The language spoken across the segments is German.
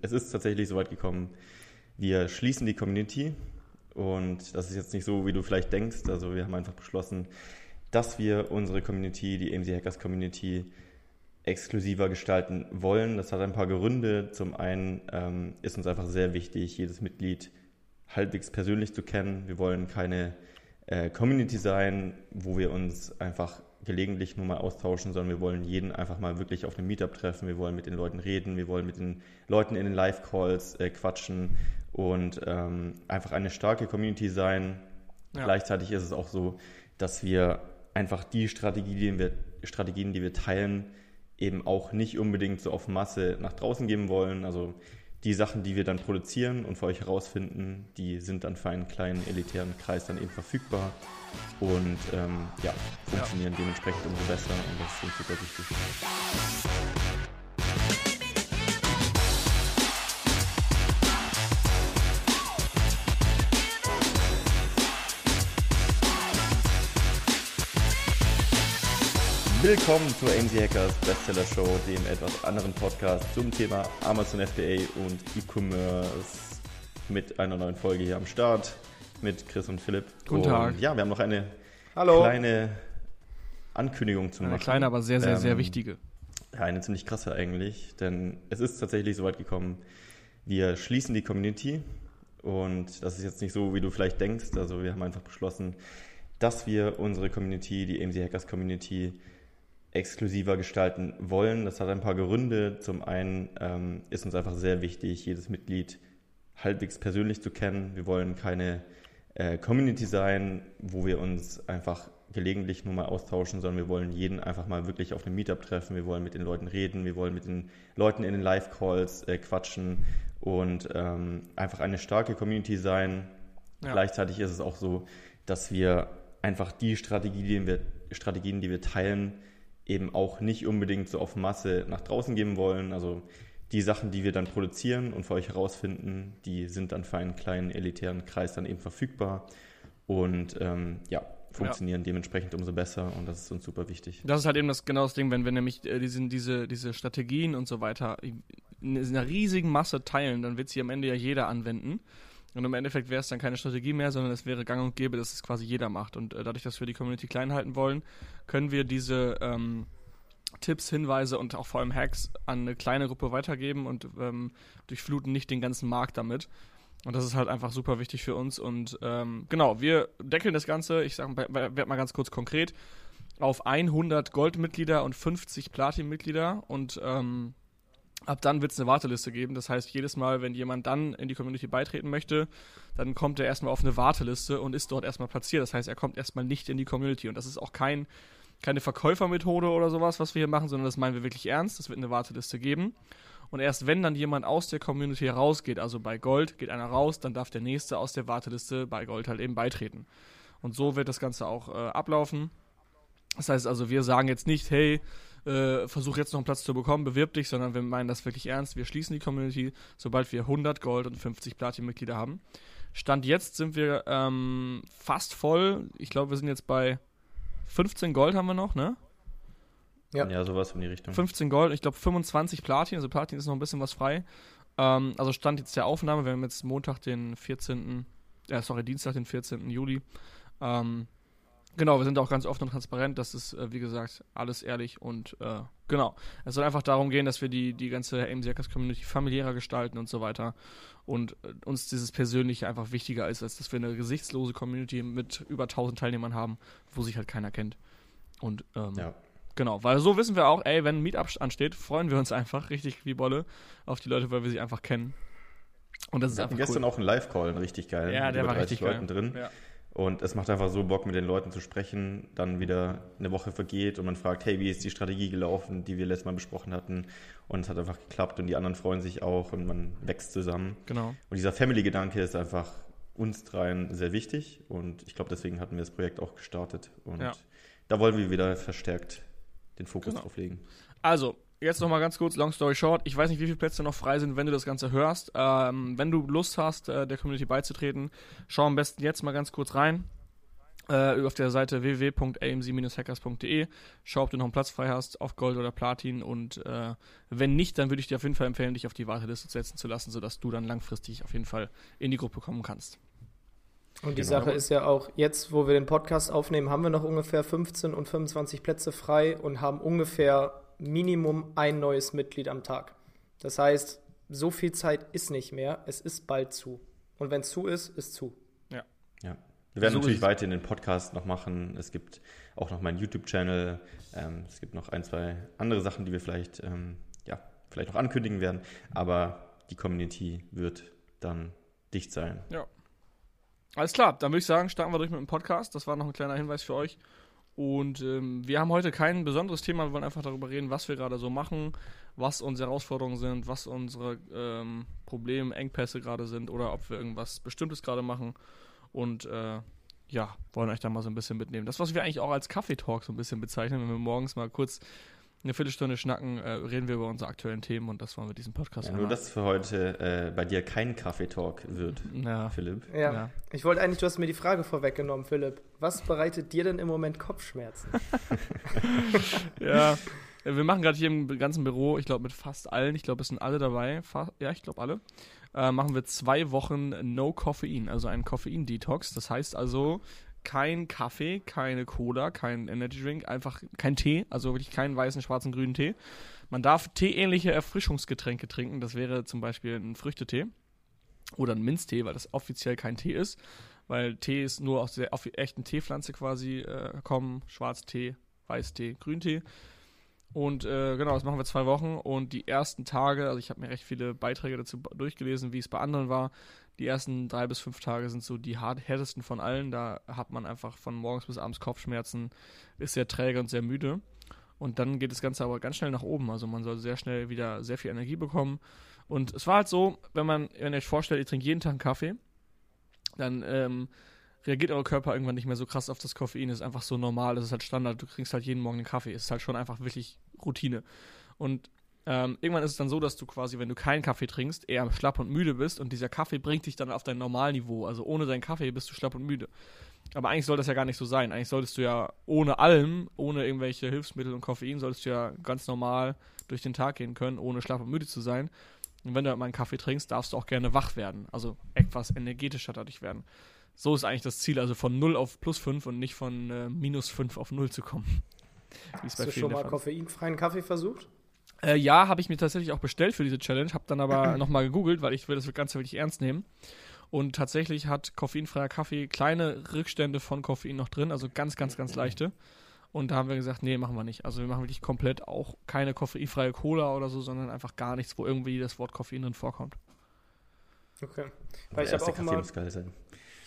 Es ist tatsächlich so weit gekommen, wir schließen die Community und das ist jetzt nicht so, wie du vielleicht denkst. Also wir haben einfach beschlossen, dass wir unsere Community, die AMC Hackers Community, exklusiver gestalten wollen. Das hat ein paar Gründe. Zum einen ähm, ist uns einfach sehr wichtig, jedes Mitglied halbwegs persönlich zu kennen. Wir wollen keine äh, Community sein, wo wir uns einfach gelegentlich nur mal austauschen, sondern wir wollen jeden einfach mal wirklich auf einem Meetup treffen. Wir wollen mit den Leuten reden, wir wollen mit den Leuten in den Live-Calls äh, quatschen und ähm, einfach eine starke Community sein. Ja. Gleichzeitig ist es auch so, dass wir einfach die Strategien, die wir, Strategien, die wir teilen, eben auch nicht unbedingt so auf Masse nach draußen geben wollen. Also die Sachen, die wir dann produzieren und für euch herausfinden, die sind dann für einen kleinen elitären Kreis dann eben verfügbar und ähm, ja, funktionieren ja. dementsprechend umso besser und das ist uns super wichtig. Willkommen zur AMC Hackers Bestseller Show, dem etwas anderen Podcast zum Thema Amazon FBA und E-Commerce mit einer neuen Folge hier am Start mit Chris und Philipp. Guten und Tag. Ja, wir haben noch eine Hallo. kleine Ankündigung zu eine machen. Eine kleine, aber sehr, sehr, ähm, sehr wichtige. Ja, eine ziemlich krasse eigentlich, denn es ist tatsächlich so weit gekommen, wir schließen die Community und das ist jetzt nicht so, wie du vielleicht denkst. Also wir haben einfach beschlossen, dass wir unsere Community, die AMC Hackers Community, exklusiver gestalten wollen. Das hat ein paar Gründe. Zum einen ähm, ist uns einfach sehr wichtig, jedes Mitglied halbwegs persönlich zu kennen. Wir wollen keine äh, Community sein, wo wir uns einfach gelegentlich nur mal austauschen, sondern wir wollen jeden einfach mal wirklich auf einem Meetup treffen. Wir wollen mit den Leuten reden, wir wollen mit den Leuten in den Live-Calls äh, quatschen und ähm, einfach eine starke Community sein. Ja. Gleichzeitig ist es auch so, dass wir einfach die Strategie, die wir, Strategien, die wir teilen, eben auch nicht unbedingt so auf Masse nach draußen geben wollen. Also die Sachen, die wir dann produzieren und für euch herausfinden, die sind dann für einen kleinen elitären Kreis dann eben verfügbar und ähm, ja, funktionieren ja. dementsprechend umso besser und das ist uns super wichtig. Das ist halt eben das genau das Ding, wenn wir nämlich äh, diese, diese, diese Strategien und so weiter in einer riesigen Masse teilen, dann wird sie am Ende ja jeder anwenden. Und im Endeffekt wäre es dann keine Strategie mehr, sondern es wäre gang und gäbe, dass es quasi jeder macht. Und äh, dadurch, dass wir die Community klein halten wollen, können wir diese ähm, Tipps, Hinweise und auch vor allem Hacks an eine kleine Gruppe weitergeben und ähm, durchfluten nicht den ganzen Markt damit. Und das ist halt einfach super wichtig für uns. Und ähm, genau, wir deckeln das Ganze, ich sage, mal ganz kurz konkret, auf 100 Goldmitglieder und 50 Platin-Mitglieder. Und ähm, Ab dann wird es eine Warteliste geben. Das heißt, jedes Mal, wenn jemand dann in die Community beitreten möchte, dann kommt er erstmal auf eine Warteliste und ist dort erstmal platziert. Das heißt, er kommt erstmal nicht in die Community. Und das ist auch kein, keine Verkäufermethode oder sowas, was wir hier machen, sondern das meinen wir wirklich ernst. Es wird eine Warteliste geben. Und erst wenn dann jemand aus der Community herausgeht, also bei Gold geht einer raus, dann darf der nächste aus der Warteliste bei Gold halt eben beitreten. Und so wird das Ganze auch äh, ablaufen. Das heißt also, wir sagen jetzt nicht, hey, äh, versuch jetzt noch einen Platz zu bekommen, bewirb dich, sondern wir meinen das wirklich ernst. Wir schließen die Community, sobald wir 100 Gold und 50 Platin-Mitglieder haben. Stand jetzt sind wir ähm, fast voll. Ich glaube, wir sind jetzt bei 15 Gold haben wir noch, ne? Ja, ja sowas in die Richtung. 15 Gold, ich glaube 25 Platin, also Platin ist noch ein bisschen was frei. Ähm, also Stand jetzt der Aufnahme, wir haben jetzt Montag den 14., äh, sorry, Dienstag den 14. Juli. Ähm, Genau, wir sind auch ganz offen und transparent. Das ist, äh, wie gesagt, alles ehrlich und äh, genau. Es soll einfach darum gehen, dass wir die, die ganze AMC-Community familiärer gestalten und so weiter. Und äh, uns dieses Persönliche einfach wichtiger ist, als dass wir eine gesichtslose Community mit über 1000 Teilnehmern haben, wo sich halt keiner kennt. Und ähm, ja. genau, weil so wissen wir auch, ey, wenn ein Meetup ansteht, freuen wir uns einfach richtig wie Bolle auf die Leute, weil wir sie einfach kennen. Und das wir ist einfach gestern cool. auch einen Live-Call, richtig geil. Ja, der war richtig Leuten geil. drin. Ja. Und es macht einfach so Bock, mit den Leuten zu sprechen. Dann wieder eine Woche vergeht und man fragt, hey, wie ist die Strategie gelaufen, die wir letztes Mal besprochen hatten? Und es hat einfach geklappt und die anderen freuen sich auch und man wächst zusammen. Genau. Und dieser Family-Gedanke ist einfach uns dreien sehr wichtig und ich glaube, deswegen hatten wir das Projekt auch gestartet. Und ja. da wollen wir wieder verstärkt den Fokus genau. drauf legen. Also, jetzt nochmal ganz kurz, long story short. Ich weiß nicht, wie viele Plätze noch frei sind, wenn du das Ganze hörst. Ähm, wenn du Lust hast, äh, der Community beizutreten, schau am besten jetzt mal ganz kurz rein. äh, auf der Seite www.amc-hackers.de. Schau, ob du noch einen Platz frei hast auf Gold oder Platin. Und äh, wenn nicht, dann würde ich dir auf jeden Fall empfehlen, dich auf die Warteliste setzen zu lassen, sodass du dann langfristig auf jeden Fall in die Gruppe kommen kannst. Und die genau. Sache ist ja auch, jetzt, wo wir den Podcast aufnehmen, haben wir noch ungefähr 15 und 25 Plätze frei und haben ungefähr Minimum ein neues Mitglied am Tag. Das heißt, so viel Zeit ist nicht mehr. Es ist bald zu. Und wenn es zu ist, ist zu. Ja. Ja. Wir werden so natürlich weiterhin den Podcast noch machen. Es gibt auch noch meinen YouTube-Channel. Ähm, es gibt noch ein, zwei andere Sachen, die wir vielleicht, ähm, ja, vielleicht noch ankündigen werden. Aber die Community wird dann dicht sein. Ja. Alles klar, dann würde ich sagen, starten wir durch mit dem Podcast. Das war noch ein kleiner Hinweis für euch. Und ähm, wir haben heute kein besonderes Thema, wir wollen einfach darüber reden, was wir gerade so machen, was unsere Herausforderungen sind, was unsere ähm, Probleme, Engpässe gerade sind oder ob wir irgendwas Bestimmtes gerade machen. Und äh, ja, wollen euch da mal so ein bisschen mitnehmen. Das, was wir eigentlich auch als Kaffeetalk so ein bisschen bezeichnen, wenn wir morgens mal kurz eine Viertelstunde schnacken, äh, reden wir über unsere aktuellen Themen und das wollen wir diesen Podcast ja, Nur, dass für heute äh, bei dir kein Kaffeetalk wird, ja. Philipp. Ja. ja. Ich wollte eigentlich, du hast mir die Frage vorweggenommen, Philipp. Was bereitet dir denn im Moment Kopfschmerzen? ja, wir machen gerade hier im ganzen Büro, ich glaube mit fast allen, ich glaube es sind alle dabei, ja, ich glaube alle, äh, machen wir zwei Wochen No Koffein, also einen Koffein-Detox. Das heißt also, kein Kaffee, keine Cola, kein Energy Drink, einfach kein Tee, also wirklich keinen weißen, schwarzen, grünen Tee. Man darf teeähnliche Erfrischungsgetränke trinken, das wäre zum Beispiel ein Früchtetee oder ein Minztee, weil das offiziell kein Tee ist, weil Tee ist nur aus der echten Teepflanze quasi äh, kommen, Schwarztee, Weißtee, Grüntee. Und äh, genau, das machen wir zwei Wochen und die ersten Tage, also ich habe mir recht viele Beiträge dazu durchgelesen, wie es bei anderen war. Die ersten drei bis fünf Tage sind so die hart, härtesten von allen. Da hat man einfach von morgens bis abends Kopfschmerzen, ist sehr träge und sehr müde. Und dann geht das Ganze aber ganz schnell nach oben. Also man soll sehr schnell wieder sehr viel Energie bekommen. Und es war halt so, wenn man, wenn ihr euch vorstellt, ihr trinkt jeden Tag einen Kaffee, dann ähm, reagiert euer Körper irgendwann nicht mehr so krass auf das Koffein. Das ist einfach so normal, das ist halt Standard. Du kriegst halt jeden Morgen einen Kaffee. Es ist halt schon einfach wirklich Routine. Und ähm, irgendwann ist es dann so, dass du quasi, wenn du keinen Kaffee trinkst, eher schlapp und müde bist und dieser Kaffee bringt dich dann auf dein Normalniveau. Also ohne deinen Kaffee bist du schlapp und müde. Aber eigentlich soll das ja gar nicht so sein. Eigentlich solltest du ja ohne allem, ohne irgendwelche Hilfsmittel und Koffein, solltest du ja ganz normal durch den Tag gehen können, ohne schlapp und müde zu sein. Und wenn du halt mal einen Kaffee trinkst, darfst du auch gerne wach werden. Also etwas energetischer dadurch werden. So ist eigentlich das Ziel, also von 0 auf plus 5 und nicht von äh, minus 5 auf 0 zu kommen. Hast du schon mal koffeinfreien Kaffee versucht? Äh, ja, habe ich mir tatsächlich auch bestellt für diese Challenge, habe dann aber nochmal gegoogelt, weil ich will das Ganze wirklich ernst nehmen. Und tatsächlich hat koffeinfreier Kaffee kleine Rückstände von Koffein noch drin, also ganz, ganz, ganz leichte. Und da haben wir gesagt, nee, machen wir nicht. Also wir machen wirklich komplett auch keine koffeinfreie Cola oder so, sondern einfach gar nichts, wo irgendwie das Wort Koffein drin vorkommt. Okay. Weil ich habe auch immer,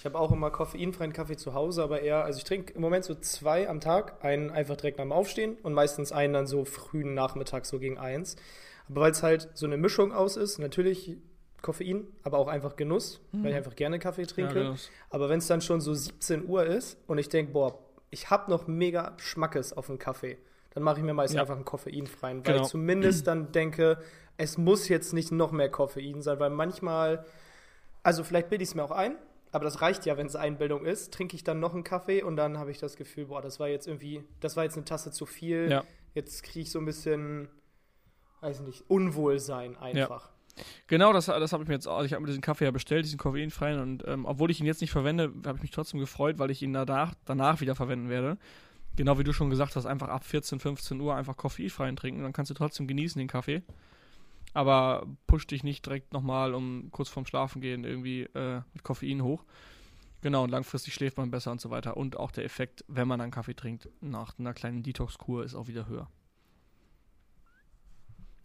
ich habe auch immer koffeinfreien Kaffee zu Hause, aber eher, also ich trinke im Moment so zwei am Tag, einen einfach direkt nach dem Aufstehen und meistens einen dann so frühen Nachmittag, so gegen eins. Aber weil es halt so eine Mischung aus ist, natürlich Koffein, aber auch einfach Genuss, mhm. weil ich einfach gerne Kaffee trinke. Ja, aber wenn es dann schon so 17 Uhr ist und ich denke, boah, ich habe noch mega Schmackes auf dem Kaffee, dann mache ich mir meistens ja. einfach einen koffeinfreien, weil genau. ich zumindest dann denke, es muss jetzt nicht noch mehr Koffein sein, weil manchmal, also vielleicht bilde ich es mir auch ein, aber das reicht ja, wenn es Einbildung ist. Trinke ich dann noch einen Kaffee und dann habe ich das Gefühl, boah, das war jetzt irgendwie, das war jetzt eine Tasse zu viel. Ja. Jetzt kriege ich so ein bisschen, weiß nicht, Unwohlsein einfach. Ja. Genau, das, das habe ich mir jetzt auch. Ich habe mir diesen Kaffee ja bestellt, diesen koffeinfreien. Und ähm, obwohl ich ihn jetzt nicht verwende, habe ich mich trotzdem gefreut, weil ich ihn danach, danach wieder verwenden werde. Genau wie du schon gesagt hast, einfach ab 14, 15 Uhr einfach koffeinfreien trinken. Dann kannst du trotzdem genießen den Kaffee aber push dich nicht direkt nochmal um kurz vorm Schlafen gehen irgendwie äh, mit Koffein hoch. Genau, und langfristig schläft man besser und so weiter. Und auch der Effekt, wenn man einen Kaffee trinkt, nach einer kleinen Detox-Kur ist auch wieder höher.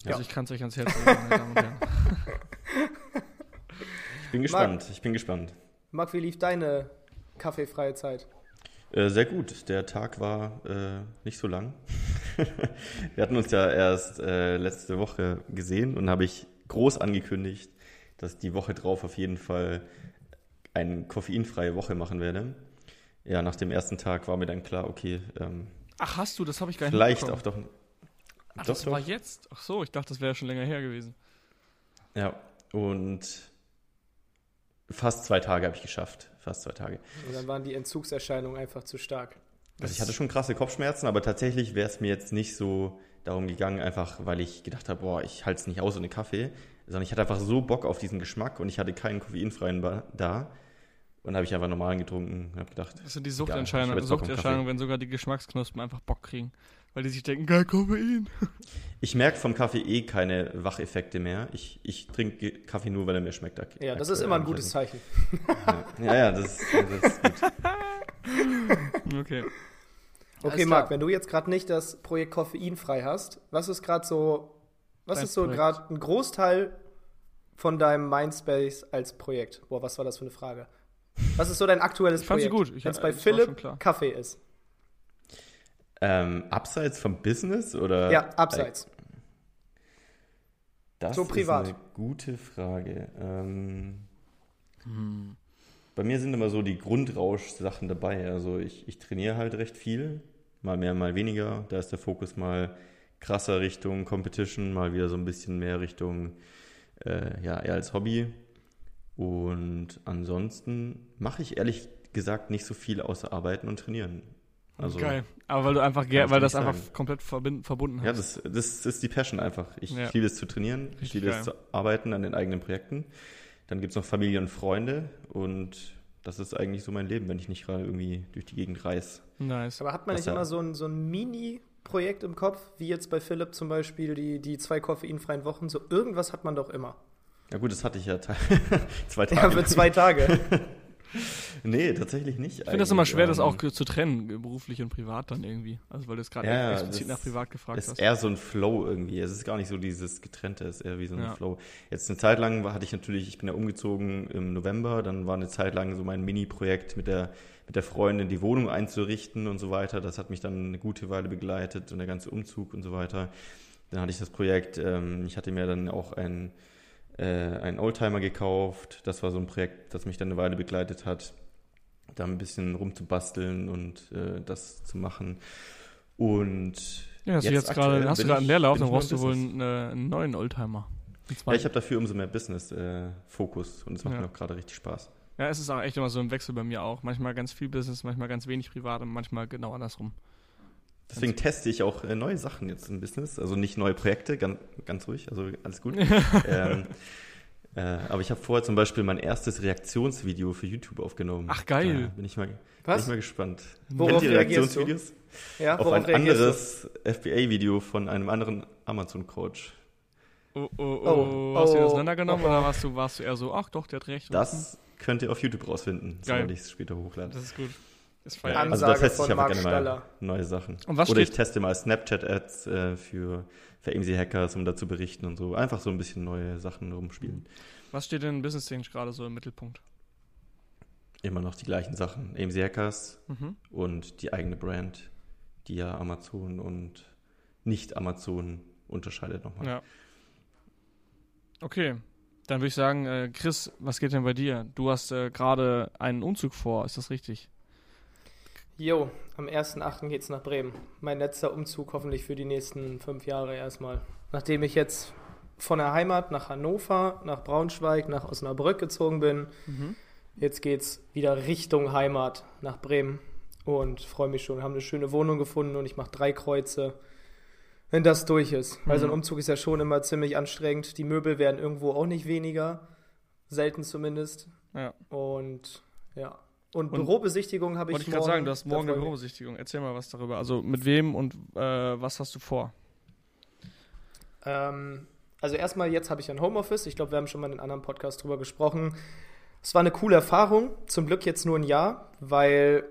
Ja. Also ich kann es euch ans Herz legen, meine Damen und Herren. Ich bin gespannt, Marc, ich bin gespannt. Marc, wie lief deine kaffeefreie Zeit? Äh, sehr gut. Der Tag war äh, nicht so lang. Wir hatten uns ja erst äh, letzte Woche gesehen und habe ich groß angekündigt, dass die Woche drauf auf jeden Fall eine koffeinfreie Woche machen werde. Ja, nach dem ersten Tag war mir dann klar, okay. Ähm, Ach, hast du? Das habe ich gar nicht Vielleicht auch doch. Ach, doch, das doch. war jetzt? Ach so, ich dachte, das wäre schon länger her gewesen. Ja, und fast zwei Tage habe ich geschafft fast zwei Tage. Und dann waren die Entzugserscheinungen einfach zu stark. Also ich hatte schon krasse Kopfschmerzen, aber tatsächlich wäre es mir jetzt nicht so darum gegangen, einfach weil ich gedacht habe, boah, ich halte es nicht aus ohne Kaffee, sondern ich hatte einfach so Bock auf diesen Geschmack und ich hatte keinen koffeinfreien da. Und habe ich einfach normal getrunken und habe gedacht. Das sind die Suchterscheinungen, Suchterscheinungen, wenn sogar die Geschmacksknospen einfach Bock kriegen. Weil die sich denken, geil, Koffein. Ich merke vom Kaffee eh keine Wacheffekte mehr. Ich, ich trinke Kaffee nur, weil er mir schmeckt. Ja, das ist immer ein gutes Zeichen. Ja, ja, das, das ist gut. okay. Okay, Marc, wenn du jetzt gerade nicht das Projekt koffeinfrei hast, was ist gerade so, was Dein ist so gerade ein Großteil von deinem Mindspace als Projekt? Boah, was war das für eine Frage? Was ist so dein aktuelles ich Projekt? Fand sie gut. Wenn es bei Philipp Kaffee ist. Ähm, abseits vom Business oder? Ja, abseits. Das so privat. ist eine gute Frage. Ähm, hm. Bei mir sind immer so die Grundrausch-Sachen dabei. Also ich, ich trainiere halt recht viel, mal mehr, mal weniger. Da ist der Fokus mal krasser Richtung Competition, mal wieder so ein bisschen mehr Richtung, äh, ja, eher als Hobby. Und ansonsten mache ich ehrlich gesagt nicht so viel außer arbeiten und trainieren. Also, Geil. Aber weil du einfach, weil das sagen. einfach komplett verbunden hast. Ja, das, das ist die Passion einfach. Ich ja. liebe es zu trainieren, ich liebe es zu arbeiten an den eigenen Projekten. Dann gibt es noch Familie und Freunde und das ist eigentlich so mein Leben, wenn ich nicht gerade irgendwie durch die Gegend reise. Nice. Aber hat man nicht immer so ein, so ein Mini-Projekt im Kopf, wie jetzt bei Philipp zum Beispiel die, die zwei koffeinfreien Wochen? So irgendwas hat man doch immer. Ja gut, das hatte ich ja zwei Tage. Ja, für zwei Tage. nee, tatsächlich nicht. Ich finde das immer schwer, das auch zu trennen, beruflich und privat dann irgendwie. Also weil du es gerade ja, explizit nach privat gefragt ist hast. ist eher so ein Flow irgendwie. Es ist gar nicht so dieses Getrennte, es ist eher wie so ein ja. Flow. Jetzt eine Zeit lang hatte ich natürlich, ich bin ja umgezogen im November, dann war eine Zeit lang so mein Mini-Projekt mit der, mit der Freundin, die Wohnung einzurichten und so weiter. Das hat mich dann eine gute Weile begleitet und der ganze Umzug und so weiter. Dann hatte ich das Projekt, ähm, ich hatte mir dann auch ein äh, einen Oldtimer gekauft. Das war so ein Projekt, das mich dann eine Weile begleitet hat, da ein bisschen rumzubasteln und äh, das zu machen. Und ja, hast jetzt du jetzt gerade hast du gerade einen Leerlauf, dann brauchst du wohl einen, äh, einen neuen Oldtimer. Ja, ich habe dafür umso mehr Business-Fokus äh, und es macht ja. mir auch gerade richtig Spaß. Ja, es ist auch echt immer so ein Wechsel bei mir auch. Manchmal ganz viel Business, manchmal ganz wenig privat und manchmal genau andersrum. Deswegen teste ich auch äh, neue Sachen jetzt im Business. Also nicht neue Projekte, ganz, ganz ruhig, also alles gut. ähm, äh, aber ich habe vorher zum Beispiel mein erstes Reaktionsvideo für YouTube aufgenommen. Ach geil. Da bin ich mal, Was? bin ich mal gespannt. Worauf Kennt ihr Reaktionsvideos? Ja, auf ein anderes FBA-Video von einem anderen Amazon-Coach. Oh, oh, oh, oh, Hast du das auseinandergenommen oh, oh. oder warst du, warst du eher so, ach doch, der hat recht? Das könnt ihr auf YouTube rausfinden, soll ich es später hochladen. Das ist gut. Ist ja, also da teste ich einfach gerne mal neue Sachen. Und was Oder ich teste mal Snapchat-Ads äh, für, für AMC-Hackers, um da zu berichten und so. Einfach so ein bisschen neue Sachen rumspielen. Was steht denn in Business Change gerade so im Mittelpunkt? Immer noch die gleichen Sachen. AMC-Hackers mhm. und die eigene Brand, die ja Amazon und nicht Amazon unterscheidet nochmal. Ja. Okay, dann würde ich sagen, äh, Chris, was geht denn bei dir? Du hast äh, gerade einen Umzug vor, ist das richtig? Jo, am 1.8. geht's nach Bremen. Mein letzter Umzug hoffentlich für die nächsten fünf Jahre erstmal. Nachdem ich jetzt von der Heimat nach Hannover, nach Braunschweig, nach Osnabrück gezogen bin, mhm. jetzt geht's wieder Richtung Heimat nach Bremen und freue mich schon. Wir haben eine schöne Wohnung gefunden und ich mache drei Kreuze, wenn das durch ist. Mhm. Weil so ein Umzug ist ja schon immer ziemlich anstrengend. Die Möbel werden irgendwo auch nicht weniger, selten zumindest. Ja. Und ja, und, und Bürobesichtigung habe ich Wollte ich gerade sagen, du hast morgen eine Bürobesichtigung. Erzähl mal was darüber. Also mit wem und äh, was hast du vor? Ähm, also erstmal, jetzt habe ich ein Homeoffice. Ich glaube, wir haben schon mal in einem anderen Podcast drüber gesprochen. Es war eine coole Erfahrung. Zum Glück jetzt nur ein Jahr, weil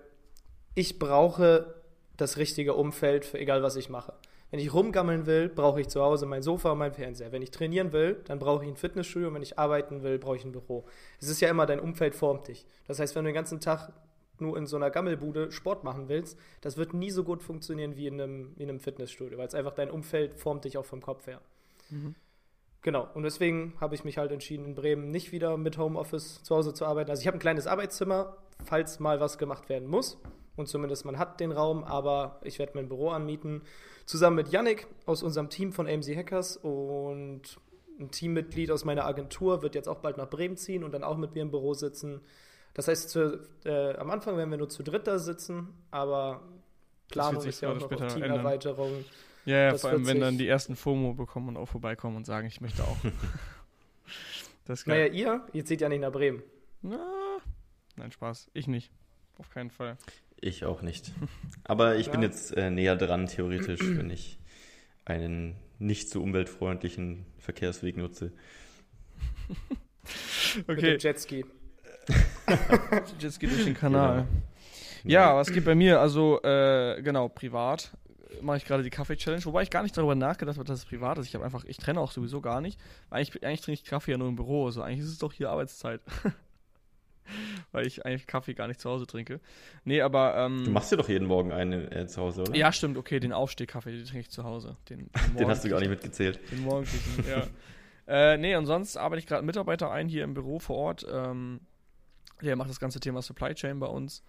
ich brauche das richtige Umfeld für egal, was ich mache. Wenn ich rumgammeln will, brauche ich zu Hause mein Sofa und mein Fernseher. Wenn ich trainieren will, dann brauche ich ein Fitnessstudio. Und wenn ich arbeiten will, brauche ich ein Büro. Es ist ja immer, dein Umfeld formt dich. Das heißt, wenn du den ganzen Tag nur in so einer Gammelbude Sport machen willst, das wird nie so gut funktionieren wie in einem, in einem Fitnessstudio, weil es einfach dein Umfeld formt dich auch vom Kopf her. Mhm. Genau, und deswegen habe ich mich halt entschieden, in Bremen nicht wieder mit Homeoffice zu Hause zu arbeiten. Also ich habe ein kleines Arbeitszimmer, falls mal was gemacht werden muss. Und zumindest man hat den Raum, aber ich werde mein Büro anmieten zusammen mit Yannick aus unserem Team von AMC Hackers und ein Teammitglied aus meiner Agentur wird jetzt auch bald nach Bremen ziehen und dann auch mit mir im Büro sitzen. Das heißt, zu, äh, am Anfang werden wir nur zu dritt da sitzen, aber Planung ist ja auch noch auf Teamerweiterung. Ja, ja vor allem, wenn dann die ersten FOMO bekommen und auch vorbeikommen und sagen, ich möchte auch. das ist geil. Naja, ihr, ihr zieht ja nicht nach Bremen. Na, nein, Spaß. Ich nicht. Auf keinen Fall. Ich auch nicht. Aber ich ja. bin jetzt äh, näher dran, theoretisch, wenn ich einen nicht so umweltfreundlichen Verkehrsweg nutze. okay. Mit dem Jetski. Jetski durch den Kanal. Genau. Ja, was geht bei mir? Also, äh, genau, privat mache ich gerade die Kaffee-Challenge, wobei ich gar nicht darüber nachgedacht habe, dass es privat ist. Ich habe einfach, ich trenne auch sowieso gar nicht. Eigentlich, eigentlich trinke ich Kaffee ja nur im Büro, also eigentlich ist es doch hier Arbeitszeit. Weil ich eigentlich Kaffee gar nicht zu Hause trinke. Nee, aber. Ähm, du machst ja doch jeden Morgen einen äh, zu Hause, oder? Ja, stimmt, okay, den Aufstehkaffee, den trinke ich zu Hause. Den, den, den hast du gar nicht mitgezählt. Den morgendlichen, ja. Äh, nee, und sonst arbeite ich gerade einen Mitarbeiter ein hier im Büro vor Ort. Ähm, der macht das ganze Thema Supply Chain bei uns.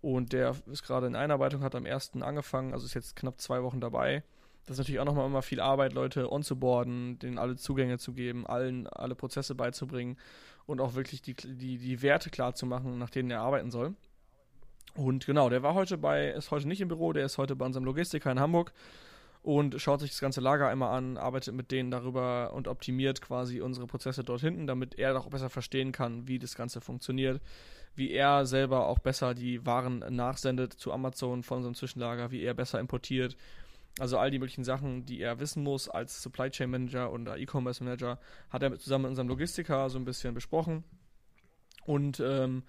Und der ist gerade in Einarbeitung, hat am 1. angefangen, also ist jetzt knapp zwei Wochen dabei. Das ist natürlich auch nochmal immer viel Arbeit, Leute onzuboarden, denen alle Zugänge zu geben, allen alle Prozesse beizubringen und auch wirklich die, die, die Werte klar zu machen, nach denen er arbeiten soll. Und genau, der war heute bei, ist heute nicht im Büro, der ist heute bei unserem Logistiker in Hamburg und schaut sich das ganze Lager einmal an, arbeitet mit denen darüber und optimiert quasi unsere Prozesse dort hinten, damit er auch besser verstehen kann, wie das Ganze funktioniert, wie er selber auch besser die Waren nachsendet zu Amazon von unserem Zwischenlager, wie er besser importiert. Also all die möglichen Sachen, die er wissen muss als Supply Chain Manager oder E-Commerce Manager, hat er zusammen mit unserem Logistiker so ein bisschen besprochen. Und ähm,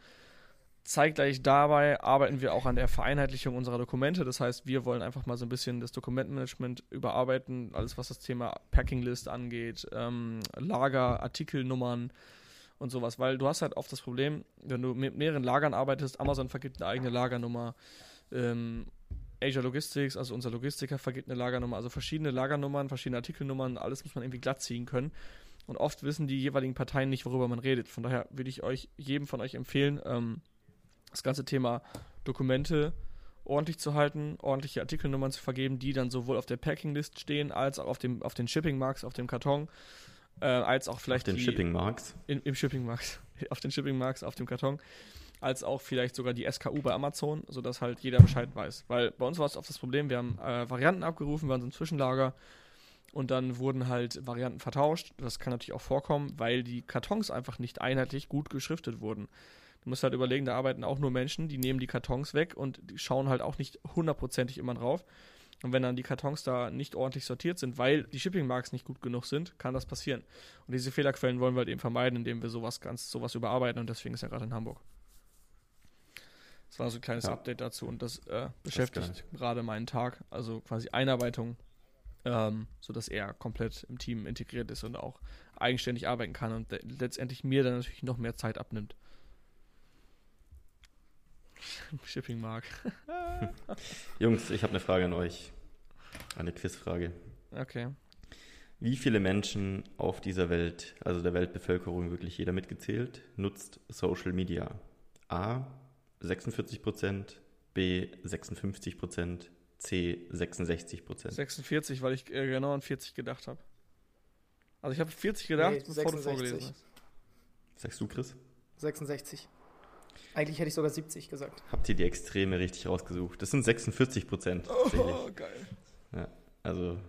Zeitgleich dabei arbeiten wir auch an der Vereinheitlichung unserer Dokumente. Das heißt, wir wollen einfach mal so ein bisschen das Dokumentmanagement überarbeiten, alles was das Thema Packing List angeht, ähm, Lager, Artikelnummern und sowas. Weil du hast halt oft das Problem, wenn du mit mehreren Lagern arbeitest, Amazon vergibt eine eigene Lagernummer, ähm, Asia Logistics, also unser Logistiker, vergibt eine Lagernummer, also verschiedene Lagernummern, verschiedene Artikelnummern, alles muss man irgendwie glatt ziehen können. Und oft wissen die jeweiligen Parteien nicht, worüber man redet. Von daher würde ich euch, jedem von euch empfehlen, ähm, das ganze Thema Dokumente ordentlich zu halten, ordentliche Artikelnummern zu vergeben, die dann sowohl auf der Packing-List stehen, als auch auf, dem, auf den Shipping-Marks, auf dem Karton, äh, als auch vielleicht auf den Shipping-Marks. Im Shipping-Marks, auf den Shipping-Marks, auf dem Karton, als auch vielleicht sogar die SKU bei Amazon, sodass halt jeder Bescheid weiß. Weil bei uns war es oft das Problem, wir haben äh, Varianten abgerufen, waren so ein Zwischenlager und dann wurden halt Varianten vertauscht. Das kann natürlich auch vorkommen, weil die Kartons einfach nicht einheitlich gut geschriftet wurden. Du musst halt überlegen, da arbeiten auch nur Menschen, die nehmen die Kartons weg und die schauen halt auch nicht hundertprozentig immer drauf. Und wenn dann die Kartons da nicht ordentlich sortiert sind, weil die Shipping Marks nicht gut genug sind, kann das passieren. Und diese Fehlerquellen wollen wir halt eben vermeiden, indem wir sowas ganz sowas überarbeiten und deswegen ist er gerade in Hamburg. Das war so ein kleines ja. Update dazu und das äh, beschäftigt das gerade meinen Tag, also quasi Einarbeitung, ähm, sodass er komplett im Team integriert ist und auch eigenständig arbeiten kann und letztendlich mir dann natürlich noch mehr Zeit abnimmt. Shipping Mark. Jungs, ich habe eine Frage an euch. Eine Quizfrage. Okay. Wie viele Menschen auf dieser Welt, also der Weltbevölkerung, wirklich jeder mitgezählt, nutzt Social Media? A. 46% B. 56% C. 66% 46, weil ich äh, genau an 40 gedacht habe. Also ich habe 40 gedacht, nee, bevor 66. du vorgelesen hast. Sagst du, Chris? 66. Eigentlich hätte ich sogar 70 gesagt. Habt ihr die Extreme richtig rausgesucht? Das sind 46 Prozent. Oh, geil. Ja, also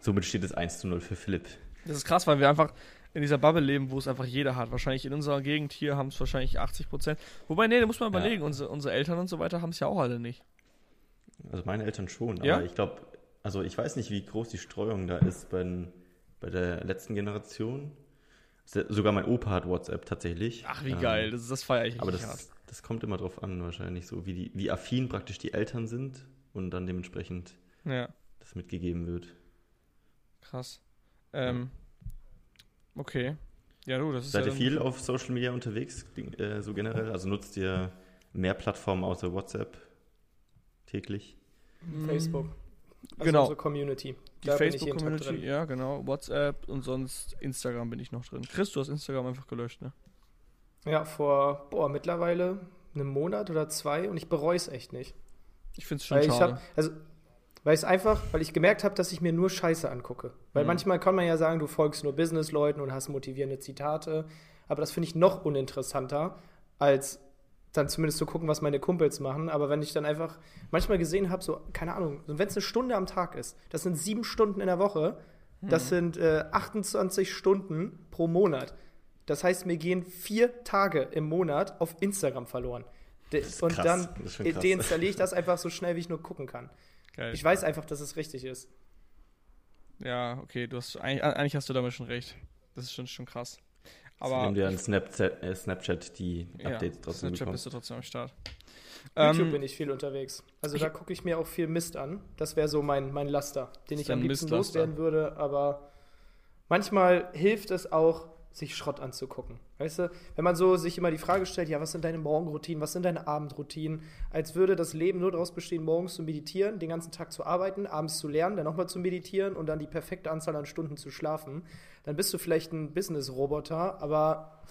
somit steht es 1 zu 0 für Philipp. Das ist krass, weil wir einfach in dieser Bubble leben, wo es einfach jeder hat. Wahrscheinlich in unserer Gegend hier haben es wahrscheinlich 80 Prozent. Wobei, nee, da muss man überlegen, ja. unsere, unsere Eltern und so weiter haben es ja auch alle nicht. Also meine Eltern schon, aber ja? ich glaube, also ich weiß nicht, wie groß die Streuung da ist bei, bei der letzten Generation. Sogar mein Opa hat WhatsApp tatsächlich. Ach, wie ähm, geil, das, das feiere ich Aber das, hart. das kommt immer drauf an, wahrscheinlich so, wie, die, wie affin praktisch die Eltern sind und dann dementsprechend ja. das mitgegeben wird. Krass. Ähm, okay. Ja, du, das ist Seid ja ihr viel auf Social Media unterwegs, äh, so generell? Also nutzt ihr mehr Plattformen außer WhatsApp täglich? Facebook. Also genau. unsere Community. Die Facebook-Community, ja, genau. WhatsApp und sonst Instagram bin ich noch drin. Chris, du hast Instagram einfach gelöscht, ne? Ja, vor, boah, mittlerweile einem Monat oder zwei und ich bereue es echt nicht. Ich finde es schon weil schade. Ich hab, also, weil es einfach, weil ich gemerkt habe, dass ich mir nur Scheiße angucke. Weil mhm. manchmal kann man ja sagen, du folgst nur Businessleuten und hast motivierende Zitate. Aber das finde ich noch uninteressanter, als dann zumindest zu gucken, was meine Kumpels machen. Aber wenn ich dann einfach manchmal gesehen habe, so, keine Ahnung, wenn es eine Stunde am Tag ist, das sind sieben Stunden in der Woche, das mhm. sind äh, 28 Stunden pro Monat. Das heißt, mir gehen vier Tage im Monat auf Instagram verloren. De und krass. dann deinstalliere ich das einfach so schnell, wie ich nur gucken kann. Geil. Ich weiß einfach, dass es richtig ist. Ja, okay, du hast eigentlich, eigentlich hast du damit schon recht. Das ist schon, schon krass. Aber nimm dir an Snapchat, äh, Snapchat die Updates ja, trotzdem Snapchat bekommen. bist du trotzdem am Start. YouTube ähm, bin ich viel unterwegs. Also da gucke ich mir auch viel Mist an. Das wäre so mein, mein Laster, den ich am liebsten loswerden würde. Aber manchmal hilft es auch, sich Schrott anzugucken. Weißt du, wenn man so sich immer die Frage stellt, ja, was sind deine Morgenroutinen, was sind deine Abendroutinen, als würde das Leben nur daraus bestehen, morgens zu meditieren, den ganzen Tag zu arbeiten, abends zu lernen, dann nochmal zu meditieren und dann die perfekte Anzahl an Stunden zu schlafen, dann bist du vielleicht ein Business-Roboter, aber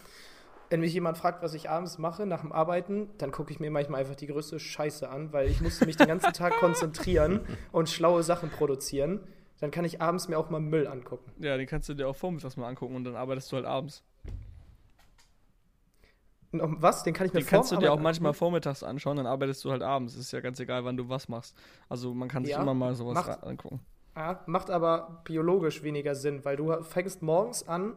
wenn mich jemand fragt, was ich abends mache nach dem Arbeiten, dann gucke ich mir manchmal einfach die größte Scheiße an, weil ich musste mich den ganzen Tag konzentrieren und schlaue Sachen produzieren dann kann ich abends mir auch mal Müll angucken. Ja, den kannst du dir auch vormittags mal angucken und dann arbeitest du halt abends. Und was? Den kann ich mir Den kannst du dir auch manchmal vormittags anschauen, dann arbeitest du halt abends. Ist ja ganz egal, wann du was machst. Also man kann sich ja, immer mal sowas macht, angucken. Ja, macht aber biologisch weniger Sinn, weil du fängst morgens an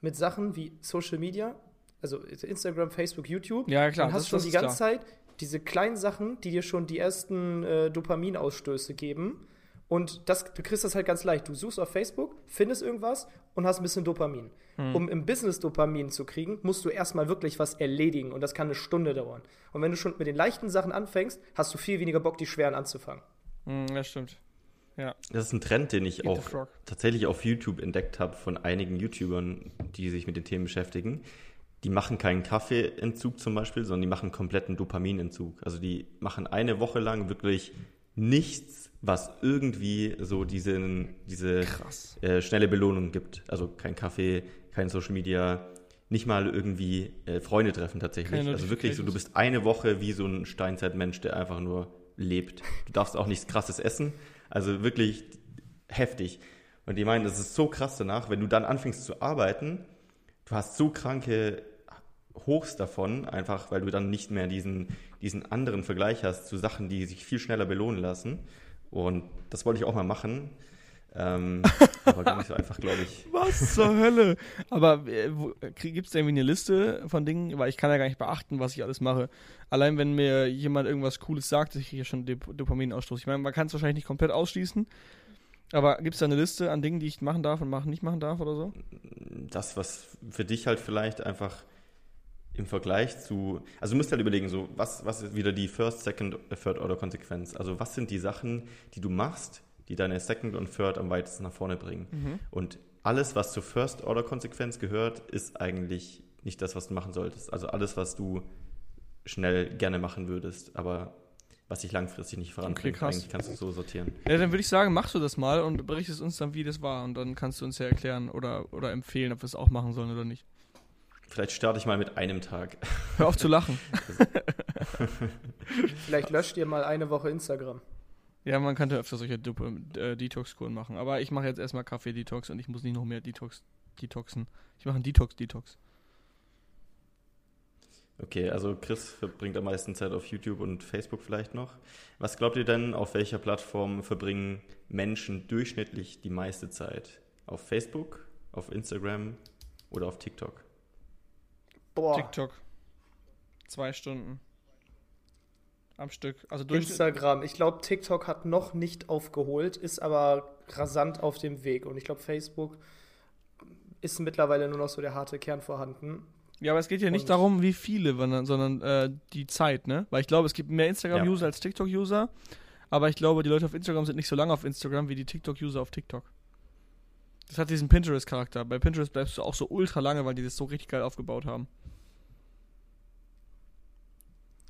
mit Sachen wie Social Media, also Instagram, Facebook, YouTube. Ja, klar. Und hast schon die ganze klar. Zeit diese kleinen Sachen, die dir schon die ersten äh, Dopaminausstöße geben. Und das, du kriegst das halt ganz leicht. Du suchst auf Facebook, findest irgendwas und hast ein bisschen Dopamin. Hm. Um im Business Dopamin zu kriegen, musst du erstmal wirklich was erledigen und das kann eine Stunde dauern. Und wenn du schon mit den leichten Sachen anfängst, hast du viel weniger Bock, die schweren anzufangen. Hm, ja, stimmt. Ja. Das ist ein Trend, den ich Eat auch tatsächlich auf YouTube entdeckt habe von einigen YouTubern, die sich mit den Themen beschäftigen. Die machen keinen Kaffeeentzug zum Beispiel, sondern die machen kompletten Dopaminentzug. Also die machen eine Woche lang wirklich nichts, was irgendwie so diesen, diese äh, schnelle Belohnung gibt. Also kein Kaffee, kein Social Media, nicht mal irgendwie äh, Freunde treffen tatsächlich. Also wirklich so, du bist eine Woche wie so ein Steinzeitmensch, der einfach nur lebt. Du darfst auch nichts krasses essen. Also wirklich heftig. Und die meinen, das ist so krass danach, wenn du dann anfängst zu arbeiten, du hast so kranke Hochs davon, einfach weil du dann nicht mehr diesen, diesen anderen Vergleich hast zu Sachen, die sich viel schneller belohnen lassen. Und das wollte ich auch mal machen. Ähm, aber gar nicht so einfach, glaube ich. Was zur Hölle? Aber äh, gibt es irgendwie eine Liste von Dingen? Weil ich kann ja gar nicht beachten, was ich alles mache. Allein wenn mir jemand irgendwas Cooles sagt, ich kriege schon Dop Dopaminausstoß. Ich meine, man kann es wahrscheinlich nicht komplett ausschließen. Aber gibt es da eine Liste an Dingen, die ich machen darf und machen, nicht machen darf oder so? Das, was für dich halt vielleicht einfach im Vergleich zu, also du musst halt überlegen, so, was, was ist wieder die First, Second, Third Order Konsequenz? Also was sind die Sachen, die du machst, die deine Second und Third am weitesten nach vorne bringen? Mhm. Und alles, was zur First Order Konsequenz gehört, ist eigentlich nicht das, was du machen solltest. Also alles, was du schnell gerne machen würdest, aber was sich langfristig nicht voranbringt. Okay, Eigentlich kannst du so sortieren. Ja, dann würde ich sagen, machst du das mal und berichtest uns dann, wie das war. Und dann kannst du uns ja erklären oder, oder empfehlen, ob wir es auch machen sollen oder nicht. Vielleicht starte ich mal mit einem Tag. Hör auf zu lachen. Vielleicht löscht ihr mal eine Woche Instagram. Ja, man könnte öfter solche äh, Detox-Kuren machen. Aber ich mache jetzt erstmal Kaffee-Detox und ich muss nicht noch mehr Detox detoxen. Ich mache einen Detox-Detox. Okay, also Chris verbringt am meisten Zeit auf YouTube und Facebook vielleicht noch. Was glaubt ihr denn, auf welcher Plattform verbringen Menschen durchschnittlich die meiste Zeit? Auf Facebook, auf Instagram oder auf TikTok? Boah. TikTok. Zwei Stunden. Am Stück. Also durch Instagram. Ich glaube, TikTok hat noch nicht aufgeholt, ist aber rasant auf dem Weg. Und ich glaube, Facebook ist mittlerweile nur noch so der harte Kern vorhanden. Ja, aber es geht ja nicht darum, wie viele, sondern äh, die Zeit, ne? Weil ich glaube, es gibt mehr Instagram-User ja. als TikTok-User. Aber ich glaube, die Leute auf Instagram sind nicht so lange auf Instagram wie die TikTok-User auf TikTok. Das hat diesen Pinterest-Charakter. Bei Pinterest bleibst du auch so ultra lange, weil die das so richtig geil aufgebaut haben.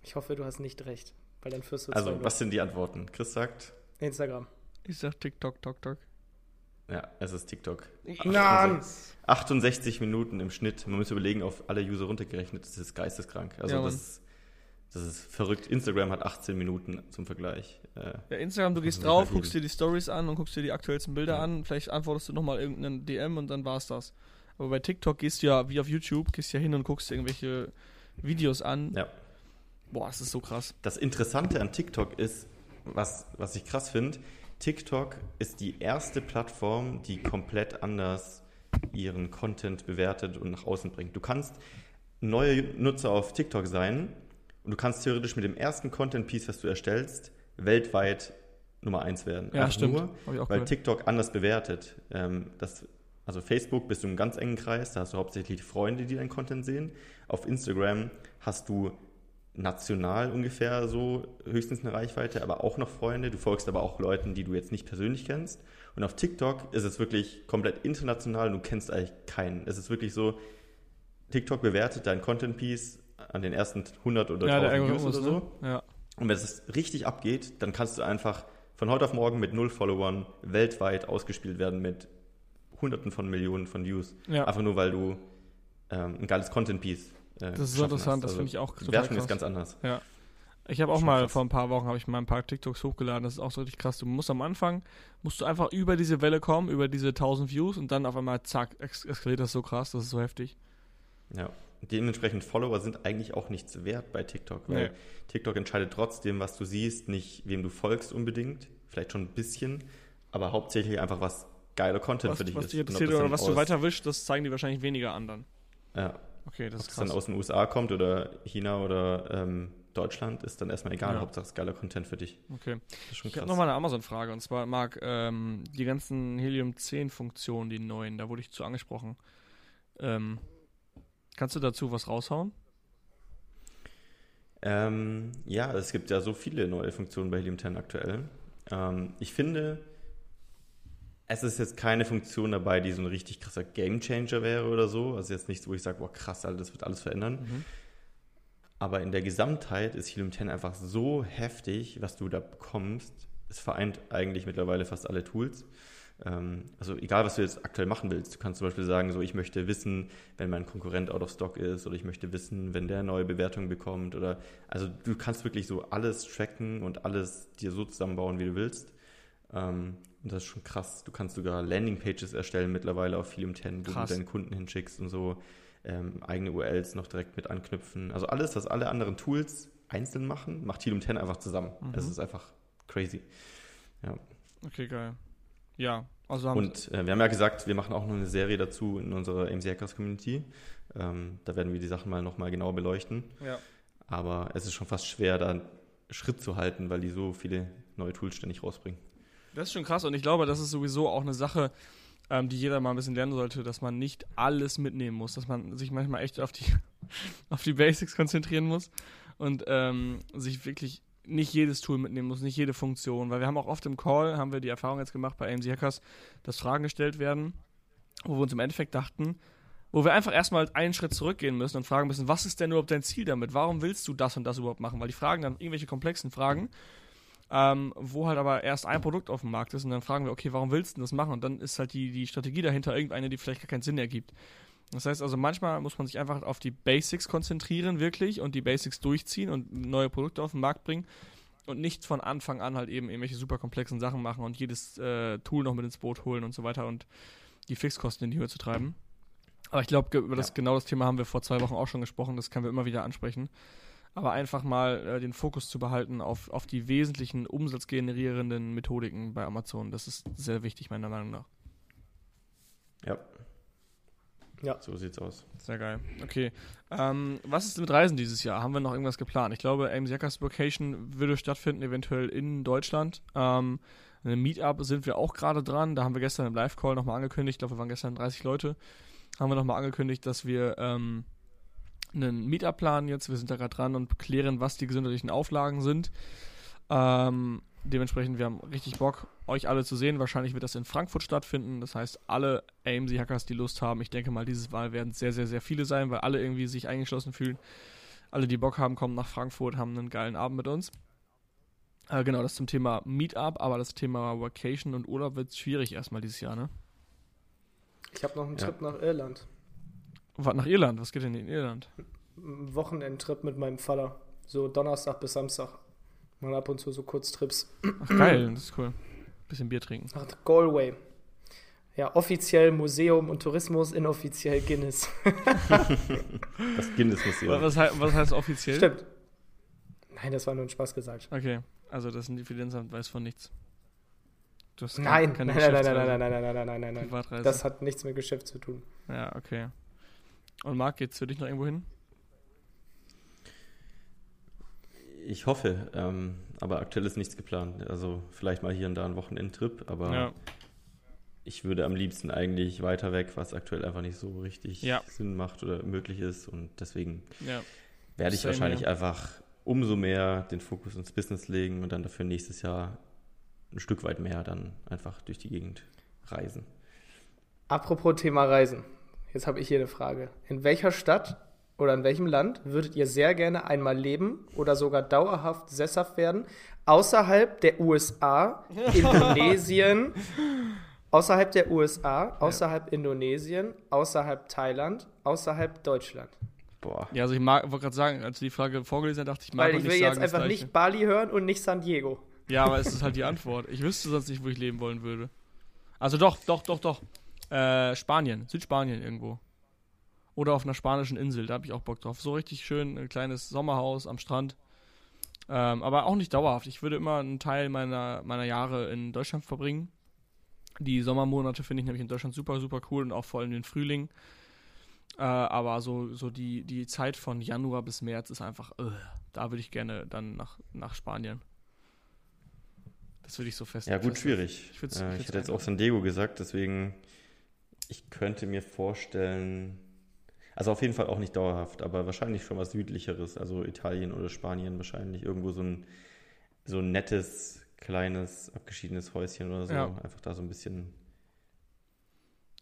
Ich hoffe, du hast nicht recht, weil dann führst du Also, was sind die Antworten? Chris sagt Instagram. Ich sag TikTok, Tok, Tok. Ja, es ist TikTok. Nein! 68 Minuten im Schnitt. Man muss überlegen, auf alle User runtergerechnet, das ist geisteskrank. Also, ja, das, ist, das ist verrückt. Instagram hat 18 Minuten zum Vergleich. Äh, ja, Instagram, du gehst drauf, guckst dir die Stories an und guckst dir die aktuellsten Bilder ja. an. Vielleicht antwortest du nochmal irgendeinen DM und dann war's das. Aber bei TikTok gehst du ja, wie auf YouTube, gehst ja hin und guckst irgendwelche Videos an. Ja. Boah, es ist so krass. Das Interessante an TikTok ist, was, was ich krass finde, TikTok ist die erste Plattform, die komplett anders ihren Content bewertet und nach außen bringt. Du kannst neue Nutzer auf TikTok sein und du kannst theoretisch mit dem ersten Content-Piece, was du erstellst, weltweit Nummer eins werden. Ja, Einfach stimmt. Nur, weil gehört. TikTok anders bewertet. Ähm, das, also Facebook bist du im ganz engen Kreis, da hast du hauptsächlich Freunde, die deinen Content sehen. Auf Instagram hast du national ungefähr so höchstens eine Reichweite, aber auch noch Freunde. Du folgst aber auch Leuten, die du jetzt nicht persönlich kennst. Und auf TikTok ist es wirklich komplett international und du kennst eigentlich keinen. Es ist wirklich so, TikTok bewertet dein Content Piece an den ersten 100 oder ja, 1000 Views oder so. Ne? Ja. Und wenn es richtig abgeht, dann kannst du einfach von heute auf morgen mit null Followern weltweit ausgespielt werden mit Hunderten von Millionen von Views. Ja. Einfach nur, weil du ähm, ein geiles Content Piece äh, das ist interessant, hast. das finde ich auch total Wertung krass. ist ganz anders. Ja. Ich habe auch mal krass. vor ein paar Wochen habe ich mal ein paar TikToks hochgeladen. Das ist auch so richtig krass. Du musst am Anfang musst du einfach über diese Welle kommen, über diese 1000 Views und dann auf einmal zack eskaliert das so krass. Das ist so heftig. Ja. Dementsprechend Follower sind eigentlich auch nichts wert bei TikTok, weil nee. TikTok entscheidet trotzdem, was du siehst, nicht wem du folgst unbedingt, vielleicht schon ein bisschen, aber hauptsächlich einfach was geiler Content was, für dich was ist. Dich interessiert oder was du weiter wischst, das zeigen die wahrscheinlich weniger anderen. Ja, Okay, das Ob es dann aus den USA kommt oder China oder ähm, Deutschland, ist dann erstmal egal. Ja. Hauptsache es ist geiler Content für dich. Okay. ich habe nochmal eine Amazon-Frage. Und zwar, Marc, ähm, die ganzen Helium-10-Funktionen, die neuen, da wurde ich zu angesprochen. Ähm, kannst du dazu was raushauen? Ähm, ja, es gibt ja so viele neue Funktionen bei Helium 10 aktuell. Ähm, ich finde, es ist jetzt keine Funktion dabei, die so ein richtig krasser Gamechanger wäre oder so. Also jetzt nichts, wo ich sage, boah, krass, Alter, das wird alles verändern. Mhm. Aber in der Gesamtheit ist Helium 10 einfach so heftig, was du da bekommst. Es vereint eigentlich mittlerweile fast alle Tools. Ähm, also egal, was du jetzt aktuell machen willst. Du kannst zum Beispiel sagen, so ich möchte wissen, wenn mein Konkurrent out of stock ist oder ich möchte wissen, wenn der neue Bewertungen bekommt oder also du kannst wirklich so alles tracken und alles dir so zusammenbauen, wie du willst. Und das ist schon krass. Du kannst sogar Landingpages erstellen mittlerweile auf Helium 10, wo krass. du deinen Kunden hinschickst und so ähm, eigene URLs noch direkt mit anknüpfen. Also alles, was alle anderen Tools einzeln machen, macht Helium 10 einfach zusammen. Mhm. Das ist einfach crazy. Ja. Okay, geil. Ja, also Und äh, wir haben ja gesagt, wir machen auch noch eine Serie dazu in unserer AMC Hackers Community. Ähm, da werden wir die Sachen mal nochmal genauer beleuchten. Ja. Aber es ist schon fast schwer, da Schritt zu halten, weil die so viele neue Tools ständig rausbringen. Das ist schon krass und ich glaube, das ist sowieso auch eine Sache, ähm, die jeder mal ein bisschen lernen sollte, dass man nicht alles mitnehmen muss, dass man sich manchmal echt auf die, auf die Basics konzentrieren muss und ähm, sich wirklich nicht jedes Tool mitnehmen muss, nicht jede Funktion, weil wir haben auch oft im Call, haben wir die Erfahrung jetzt gemacht bei AMC Hackers, dass Fragen gestellt werden, wo wir uns im Endeffekt dachten, wo wir einfach erstmal einen Schritt zurückgehen müssen und fragen müssen, was ist denn überhaupt dein Ziel damit? Warum willst du das und das überhaupt machen? Weil die fragen dann irgendwelche komplexen Fragen ähm, wo halt aber erst ein Produkt auf dem Markt ist und dann fragen wir, okay, warum willst du das machen? Und dann ist halt die, die Strategie dahinter irgendeine, die vielleicht gar keinen Sinn ergibt. Das heißt also, manchmal muss man sich einfach auf die Basics konzentrieren, wirklich, und die Basics durchziehen und neue Produkte auf den Markt bringen und nicht von Anfang an halt eben irgendwelche super komplexen Sachen machen und jedes äh, Tool noch mit ins Boot holen und so weiter und die Fixkosten in die Höhe zu treiben. Aber ich glaube, über das ja. genau das Thema haben wir vor zwei Wochen auch schon gesprochen, das können wir immer wieder ansprechen aber einfach mal äh, den Fokus zu behalten auf, auf die wesentlichen umsatzgenerierenden Methodiken bei Amazon. Das ist sehr wichtig, meiner Meinung nach. Ja. Ja. So sieht's aus. Sehr geil. Okay. Ähm, was ist mit Reisen dieses Jahr? Haben wir noch irgendwas geplant? Ich glaube, AIM Jackers Vacation würde stattfinden, eventuell in Deutschland. Ähm, eine Meetup sind wir auch gerade dran. Da haben wir gestern im Live-Call nochmal angekündigt. Ich glaube, wir waren gestern 30 Leute. Haben wir nochmal angekündigt, dass wir ähm, einen Meetup-Plan jetzt. Wir sind da gerade dran und klären, was die gesundheitlichen Auflagen sind. Ähm, dementsprechend, wir haben richtig Bock, euch alle zu sehen. Wahrscheinlich wird das in Frankfurt stattfinden. Das heißt, alle AMC-Hackers, die Lust haben, ich denke mal, dieses Mal werden sehr, sehr, sehr viele sein, weil alle irgendwie sich eingeschlossen fühlen. Alle, die Bock haben, kommen nach Frankfurt, haben einen geilen Abend mit uns. Äh, genau, das zum Thema Meetup, aber das Thema Vacation und Urlaub wird schwierig erstmal dieses Jahr, ne? Ich habe noch einen ja. Trip nach Irland. Was nach Irland? Was geht denn in Irland? Ein Wochenendtrip mit meinem Vater. So Donnerstag bis Samstag. Mal ab und zu so Kurztrips. Ach geil, das ist cool. Bisschen Bier trinken. Ach, Galway. Ja, offiziell Museum und Tourismus, inoffiziell Guinness. das Guinness-Museum. Was, was, heißt offiziell? Stimmt. Nein, das war nur ein Spaß gesagt. Okay, also das Finanzamt weiß von nichts. Nein, nein, nein, nein, nein, nein, nein, nein, nein, nein, nein, nein. Das hat nichts mit Geschäft zu tun. Ja, okay. Und Marc, geht's für dich noch irgendwo hin? Ich hoffe, ähm, aber aktuell ist nichts geplant. Also vielleicht mal hier und da ein Wochenendtrip, aber ja. ich würde am liebsten eigentlich weiter weg, was aktuell einfach nicht so richtig ja. Sinn macht oder möglich ist. Und deswegen ja. werde ich Same wahrscheinlich hier. einfach umso mehr den Fokus ins Business legen und dann dafür nächstes Jahr ein Stück weit mehr dann einfach durch die Gegend reisen. Apropos Thema Reisen. Jetzt habe ich hier eine Frage. In welcher Stadt oder in welchem Land würdet ihr sehr gerne einmal leben oder sogar dauerhaft sesshaft werden? Außerhalb der USA, Indonesien, außerhalb der USA, außerhalb ja. Indonesien, außerhalb Thailand, außerhalb Deutschland. Boah. Ja, also ich wollte gerade sagen, als du die Frage vorgelesen hast, dachte ich, mag Weil ich will jetzt einfach nicht Bali hören und nicht San Diego. Ja, aber es ist halt die Antwort. Ich wüsste sonst nicht, wo ich leben wollen würde. Also doch, doch, doch, doch. Äh, Spanien, Südspanien irgendwo. Oder auf einer spanischen Insel, da habe ich auch Bock drauf. So richtig schön, ein kleines Sommerhaus am Strand. Ähm, aber auch nicht dauerhaft. Ich würde immer einen Teil meiner, meiner Jahre in Deutschland verbringen. Die Sommermonate finde ich nämlich in Deutschland super, super cool und auch vor allem den Frühling. Äh, aber so, so die, die Zeit von Januar bis März ist einfach, uh, da würde ich gerne dann nach, nach Spanien. Das würde ich so fest. Ja, gut, schwierig. Ich, ich, äh, ich hätte jetzt auch San Diego gesagt, deswegen, ich könnte mir vorstellen, also auf jeden Fall auch nicht dauerhaft, aber wahrscheinlich schon was südlicheres, also Italien oder Spanien wahrscheinlich. Irgendwo so ein, so ein nettes, kleines, abgeschiedenes Häuschen oder so. Ja. Einfach da so ein bisschen.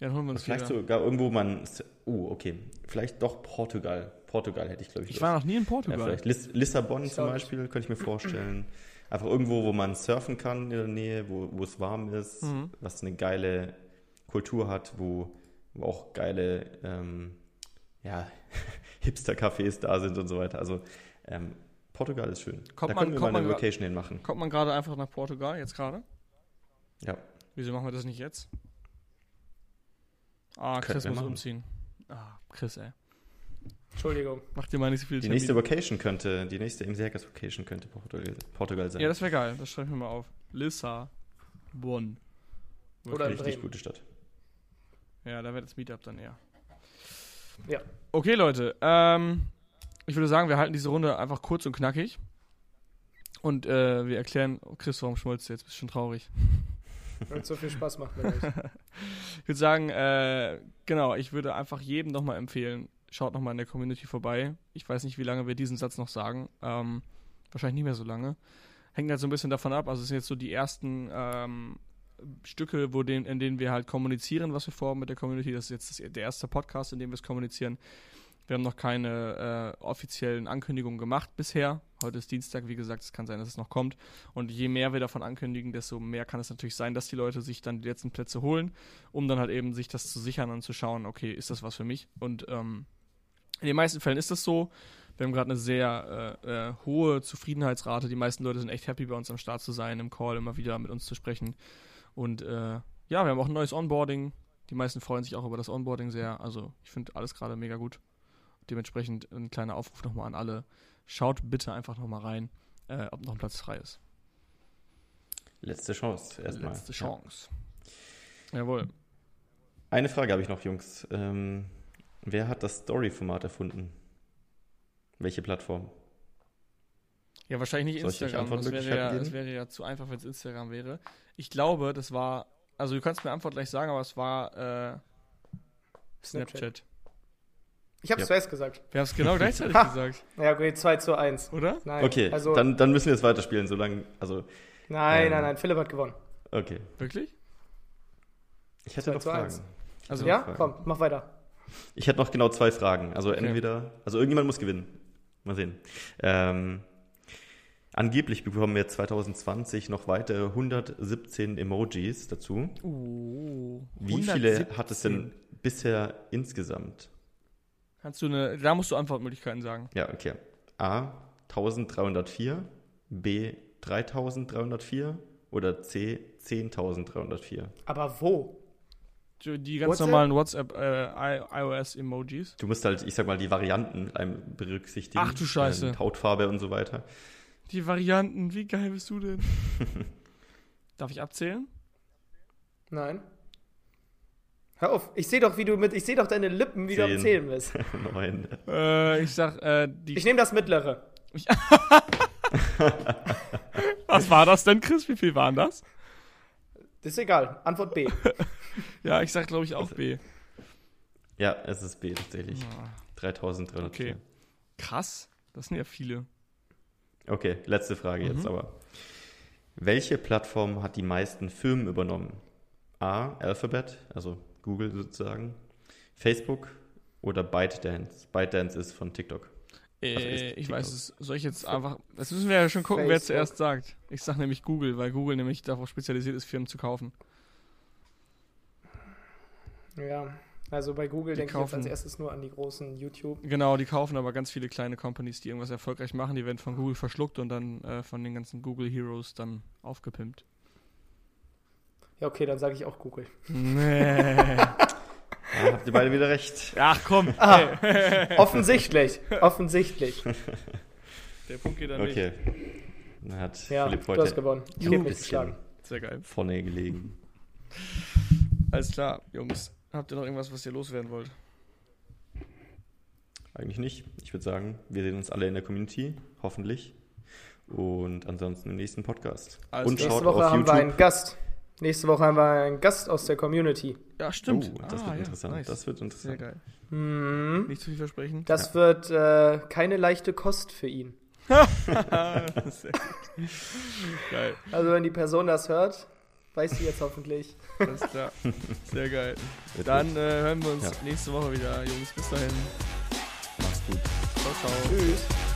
Ja, dann holen wir uns Vielleicht wieder. sogar irgendwo man. Oh, okay. Vielleicht doch Portugal. Portugal hätte ich, glaube ich. Ich war noch nie in Portugal. Ja, vielleicht Liss Lissabon zum Beispiel, könnte ich mir vorstellen. Einfach irgendwo, wo man surfen kann in der Nähe, wo, wo es warm ist, mhm. was eine geile Kultur hat, wo, wo auch geile ähm, ja, Hipster-Cafés da sind und so weiter. Also ähm, Portugal ist schön. Kommt da man, können wir mal eine Vacation hin machen. Kommt man gerade einfach nach Portugal, jetzt gerade? Ja. Wieso machen wir das nicht jetzt? Ah, Chris muss machen. umziehen. Ah, Chris, ey. Entschuldigung. Mach dir mal nicht so viel Die Termin. nächste Vacation könnte, die nächste im Serkas Vacation könnte Portugal, Portugal sein. Ja, das wäre geil. Das schreibe ich mir mal auf. Lissabon. Oder richtig gute Stadt. Ja, da wäre das Meetup dann eher. Ja. Okay, Leute. Ähm, ich würde sagen, wir halten diese Runde einfach kurz und knackig. Und äh, wir erklären, oh Chris, warum schmolzt du jetzt? Bist schon traurig. Weil es so viel Spaß macht mit euch. ich würde sagen, äh, genau, ich würde einfach jedem nochmal empfehlen, schaut nochmal in der Community vorbei. Ich weiß nicht, wie lange wir diesen Satz noch sagen. Ähm, wahrscheinlich nicht mehr so lange. Hängt halt so ein bisschen davon ab. Also es sind jetzt so die ersten ähm, Stücke, wo den, in denen wir halt kommunizieren, was wir vorhaben mit der Community. Das ist jetzt das, der erste Podcast, in dem wir es kommunizieren. Wir haben noch keine äh, offiziellen Ankündigungen gemacht bisher. Heute ist Dienstag, wie gesagt, es kann sein, dass es noch kommt. Und je mehr wir davon ankündigen, desto mehr kann es natürlich sein, dass die Leute sich dann die letzten Plätze holen, um dann halt eben sich das zu sichern und zu schauen, okay, ist das was für mich? Und ähm, in den meisten Fällen ist das so. Wir haben gerade eine sehr äh, äh, hohe Zufriedenheitsrate. Die meisten Leute sind echt happy, bei uns am Start zu sein, im Call immer wieder mit uns zu sprechen. Und äh, ja, wir haben auch ein neues Onboarding. Die meisten freuen sich auch über das Onboarding sehr. Also ich finde alles gerade mega gut. Dementsprechend ein kleiner Aufruf nochmal an alle. Schaut bitte einfach nochmal rein, äh, ob noch ein Platz frei ist. Letzte Chance erstmal. Letzte Chance. Ja. Jawohl. Eine Frage habe ich noch, Jungs. Ähm, wer hat das Story-Format erfunden? Welche Plattform? Ja, wahrscheinlich nicht Instagram. Das wäre, ja, das wäre ja zu einfach, wenn es Instagram wäre. Ich glaube, das war, also du kannst mir Antwort gleich sagen, aber es war äh, Snapchat. Snapchat. Ich habe es ja. zuerst gesagt. Wir haben es genau gleichzeitig gesagt. Ja, okay, 2 zu 1. Oder? Nein. Okay, also, dann, dann müssen wir jetzt weiterspielen, solange, also... Nein, ähm, nein, nein, Philipp hat gewonnen. Okay. Wirklich? Ich hätte noch Fragen. Also, ja, Fragen. komm, mach weiter. Ich hätte noch genau zwei Fragen. Also okay. entweder, also irgendjemand muss gewinnen. Mal sehen. Ähm, Angeblich bekommen wir 2020 noch weitere 117 Emojis dazu. Uh, Wie viele hat es denn bisher insgesamt? Kannst du eine, da musst du Antwortmöglichkeiten sagen. Ja, okay. A 1304, B 3304 oder C 10304. Aber wo? Die ganz WhatsApp? normalen WhatsApp, äh, iOS-Emojis. Du musst halt, ich sag mal, die Varianten berücksichtigen. Ach du Scheiße. Ähm, Hautfarbe und so weiter. Die Varianten, wie geil bist du denn? Darf ich abzählen? Nein. Hör auf, ich sehe doch, wie du mit, ich sehe doch deine Lippen, wie Zehn. du am Zählen bist. Neun. Äh, ich sag, äh, die. Ich nehme das mittlere. Was war das denn, Chris? Wie viel waren das? Das ist egal. Antwort B. ja, ich sag, glaube ich, auch B. Ja, es ist B tatsächlich. Ja. 3300. Okay. Krass. Das sind ja viele. Okay, letzte Frage mhm. jetzt aber. Welche Plattform hat die meisten Firmen übernommen? A. Alphabet, also Google sozusagen, Facebook oder ByteDance? ByteDance ist von TikTok. Äh, ich weiß es. Soll ich jetzt einfach. Das müssen wir ja schon gucken, Facebook. wer zuerst sagt. Ich sag nämlich Google, weil Google nämlich darauf spezialisiert ist, Firmen zu kaufen. Ja, also bei Google denke ich jetzt als erstes nur an die großen YouTube. Genau, die kaufen aber ganz viele kleine Companies, die irgendwas erfolgreich machen. Die werden von Google verschluckt und dann äh, von den ganzen Google Heroes dann aufgepimpt. Ja, okay, dann sage ich auch Google. Nee. Ja, habt ihr beide wieder recht. Ach komm. Ah, offensichtlich. Offensichtlich. Der Punkt geht dann okay. nicht. Dann hat ja, Philipp heute du hast gewonnen. Ich mich geschlagen. Sehr geil. Vorne gelegen. Alles klar, Jungs. Habt ihr noch irgendwas, was ihr loswerden wollt? Eigentlich nicht. Ich würde sagen, wir sehen uns alle in der Community, hoffentlich. Und ansonsten im nächsten Podcast. Alles Und nächste Woche haben YouTube. wir einen Gast. Nächste Woche haben wir einen Gast aus der Community. Ja, stimmt. Oh, das ah, wird ja, interessant. Nice. Das wird interessant. Sehr geil. Mhm. Nicht zu viel versprechen. Das ja. wird äh, keine leichte Kost für ihn. Sehr geil. Also wenn die Person das hört, weiß sie jetzt hoffentlich. Alles klar. Sehr geil. Dann äh, hören wir uns ja. nächste Woche wieder, Jungs. Bis dahin. Mach's gut. Ciao, ciao. Tschüss.